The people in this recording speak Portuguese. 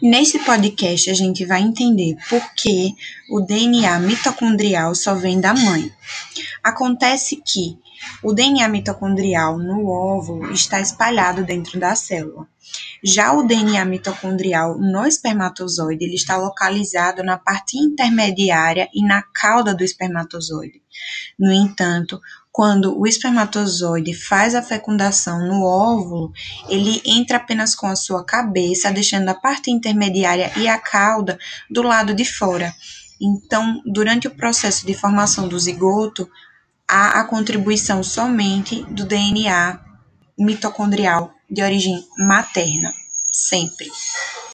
Nesse podcast, a gente vai entender por que o DNA mitocondrial só vem da mãe. Acontece que o DNA mitocondrial no óvulo está espalhado dentro da célula. Já o DNA mitocondrial no espermatozoide, ele está localizado na parte intermediária e na cauda do espermatozoide. No entanto, quando o espermatozoide faz a fecundação no óvulo, ele entra apenas com a sua cabeça, deixando a parte intermediária e a cauda do lado de fora. Então, durante o processo de formação do zigoto, há a contribuição somente do DNA mitocondrial de origem materna, sempre.